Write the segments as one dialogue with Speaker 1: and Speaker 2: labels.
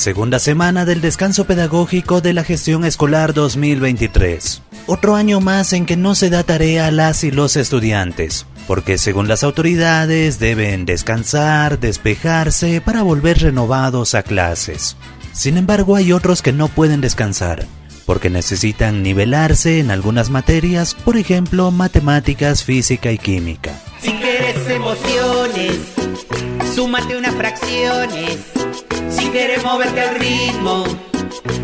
Speaker 1: segunda semana del descanso pedagógico de la gestión escolar 2023. Otro año más en que no se da tarea a las y los estudiantes, porque según las autoridades deben descansar, despejarse para volver renovados a clases. Sin embargo, hay otros que no pueden descansar, porque necesitan nivelarse en algunas materias, por ejemplo, matemáticas, física y química.
Speaker 2: Si quieres emociones, súmate unas fracciones. Si quieres moverte al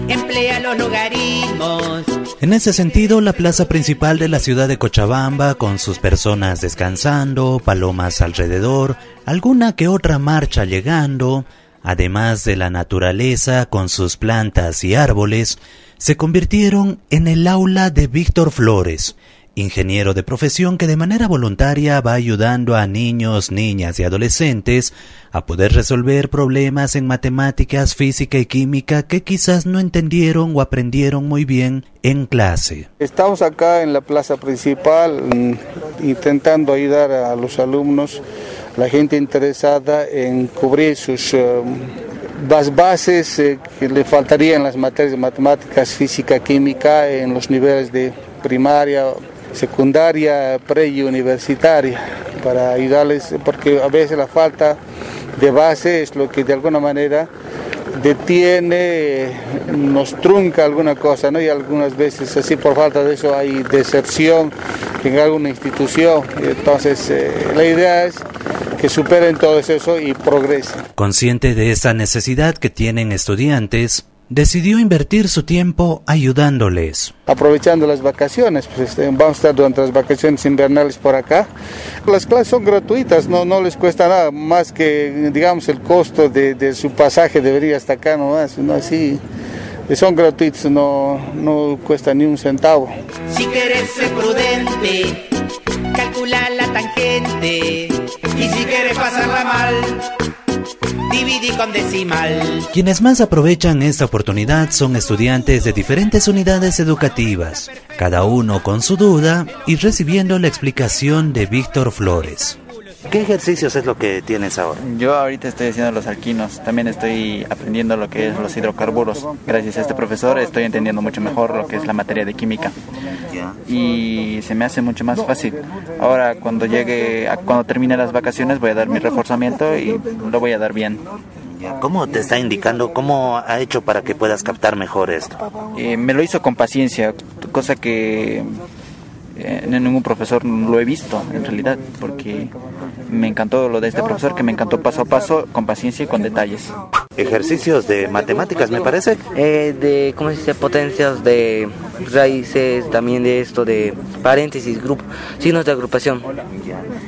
Speaker 2: emplea los logaritmos.
Speaker 1: En ese sentido, la plaza principal de la ciudad de Cochabamba, con sus personas descansando, palomas alrededor, alguna que otra marcha llegando, además de la naturaleza con sus plantas y árboles, se convirtieron en el aula de Víctor Flores, ingeniero de profesión que de manera voluntaria va ayudando a niños, niñas y adolescentes a poder resolver problemas en matemáticas, física y química que quizás no entendieron o aprendieron muy bien en clase.
Speaker 3: Estamos acá en la plaza principal mm, intentando ayudar a los alumnos, la gente interesada en cubrir sus eh, bases eh, que le faltarían las materias de matemáticas, física, química en los niveles de primaria, secundaria, pre y universitaria, para ayudarles, porque a veces la falta de base es lo que de alguna manera detiene, nos trunca alguna cosa, ¿no? Y algunas veces así por falta de eso hay deserción en alguna institución. Entonces, eh, la idea es que superen todo eso y progresen.
Speaker 1: Consciente de esa necesidad que tienen estudiantes, decidió invertir su tiempo ayudándoles.
Speaker 3: Aprovechando las vacaciones, pues este, vamos a estar durante las vacaciones invernales por acá. Las clases son gratuitas, no, no les cuesta nada más que, digamos, el costo de, su pasaje debería estar acá nomás, ¿no? Así, son gratuitos, no, no cuesta ni un centavo.
Speaker 2: Si quieres ser prudente, calcula la tangente, y si quieres pasarla mal, dividí con decimal.
Speaker 1: Quienes más aprovechan esta oportunidad son estudiantes de diferentes unidades educativas, cada uno con su duda y recibiendo la explicación de Víctor Flores.
Speaker 4: ¿Qué ejercicios es lo que tienes ahora?
Speaker 5: Yo ahorita estoy haciendo los alquinos, también estoy aprendiendo lo que es los hidrocarburos. Gracias a este profesor estoy entendiendo mucho mejor lo que es la materia de química. Y se me hace mucho más fácil. Ahora cuando llegue, cuando termine las vacaciones voy a dar mi reforzamiento y lo voy a dar bien.
Speaker 4: ¿Cómo te está indicando? ¿Cómo ha hecho para que puedas captar mejor esto?
Speaker 5: Eh, me lo hizo con paciencia, cosa que eh, en ningún profesor lo he visto en realidad, porque me encantó lo de este profesor, que me encantó paso a paso, con paciencia y con detalles.
Speaker 4: Ejercicios de matemáticas, me parece.
Speaker 6: Eh, de, ¿cómo se dice? Potencias de raíces, también de esto, de paréntesis, grupo, signos de agrupación.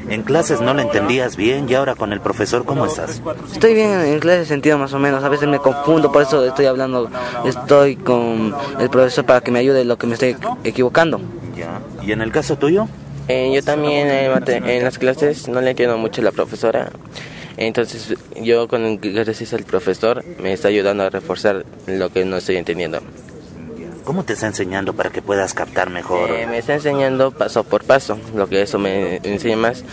Speaker 4: En clases no lo entendías bien y ahora con el profesor, ¿cómo estás?
Speaker 6: Estoy bien en clases sentido más o menos, a veces me confundo, por eso estoy hablando, estoy con el profesor para que me ayude en lo que me estoy equivocando.
Speaker 4: ¿Y en el caso tuyo?
Speaker 7: Eh, yo también en las clases no le entiendo mucho a la profesora. Entonces yo con gracias al profesor me está ayudando a reforzar lo que no estoy entendiendo.
Speaker 4: ¿Cómo te está enseñando para que puedas captar mejor?
Speaker 7: Eh, me está enseñando paso por paso, lo que eso me enseña más.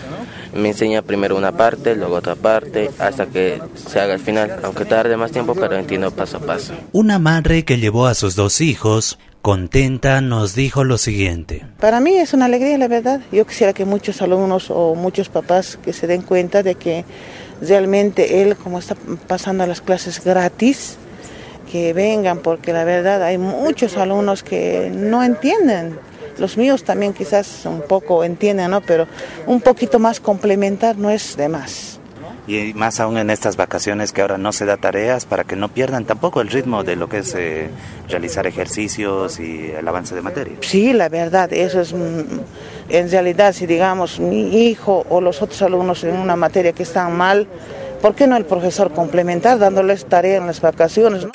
Speaker 7: Me enseña primero una parte, luego otra parte, hasta que se haga el final, aunque tarde más tiempo, pero entiendo paso a paso.
Speaker 1: Una madre que llevó a sus dos hijos Contenta nos dijo lo siguiente.
Speaker 8: Para mí es una alegría, la verdad. Yo quisiera que muchos alumnos o muchos papás que se den cuenta de que realmente él, como está pasando las clases gratis, que vengan, porque la verdad hay muchos alumnos que no entienden. Los míos también quizás un poco entienden, ¿no? Pero un poquito más complementar no es de más
Speaker 4: y más aún en estas vacaciones que ahora no se da tareas para que no pierdan tampoco el ritmo de lo que es eh, realizar ejercicios y el avance de materia.
Speaker 8: Sí, la verdad, eso es en realidad si digamos mi hijo o los otros alumnos en una materia que están mal, ¿por qué no el profesor complementar dándoles tarea en las vacaciones?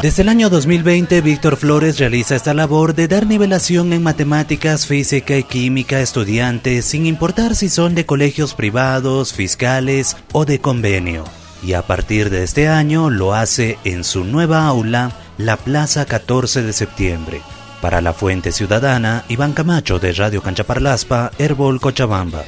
Speaker 1: Desde el año 2020, Víctor Flores realiza esta labor de dar nivelación en matemáticas, física y química a estudiantes, sin importar si son de colegios privados, fiscales o de convenio. Y a partir de este año lo hace en su nueva aula, la Plaza 14 de septiembre. Para la Fuente Ciudadana, Iván Camacho de Radio Canchaparlaspa, Herbol Cochabamba.